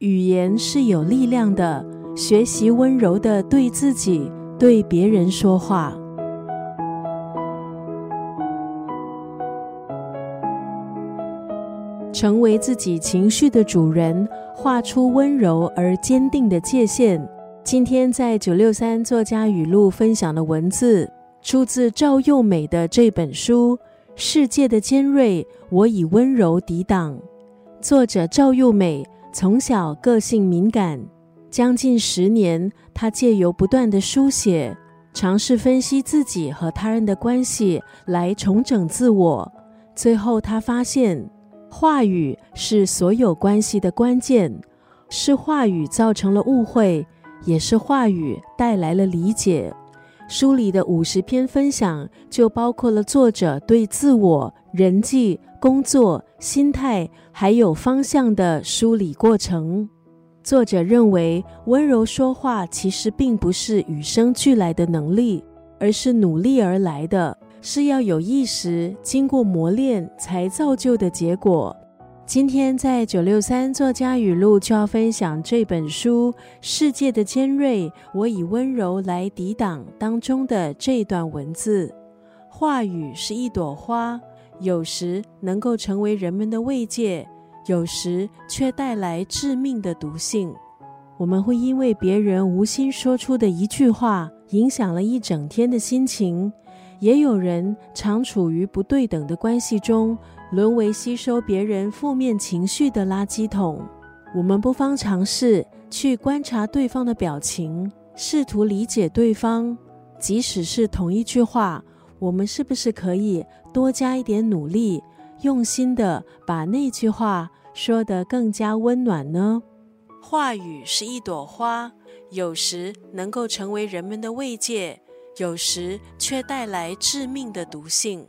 语言是有力量的，学习温柔的对自己、对别人说话。成为自己情绪的主人，画出温柔而坚定的界限。今天在九六三作家语录分享的文字，出自赵又美的这本书《世界的尖锐，我以温柔抵挡》。作者赵又美从小个性敏感，将近十年，他借由不断的书写，尝试分析自己和他人的关系，来重整自我。最后，他发现。话语是所有关系的关键，是话语造成了误会，也是话语带来了理解。书里的五十篇分享就包括了作者对自我、人际、工作、心态还有方向的梳理过程。作者认为，温柔说话其实并不是与生俱来的能力，而是努力而来的。是要有意识、经过磨练才造就的结果。今天在九六三作家语录就要分享这本书《世界的尖锐，我以温柔来抵挡》当中的这段文字：话语是一朵花，有时能够成为人们的慰藉，有时却带来致命的毒性。我们会因为别人无心说出的一句话，影响了一整天的心情。也有人常处于不对等的关系中，沦为吸收别人负面情绪的垃圾桶。我们不妨尝试去观察对方的表情，试图理解对方。即使是同一句话，我们是不是可以多加一点努力，用心的把那句话说得更加温暖呢？话语是一朵花，有时能够成为人们的慰藉。有时却带来致命的毒性。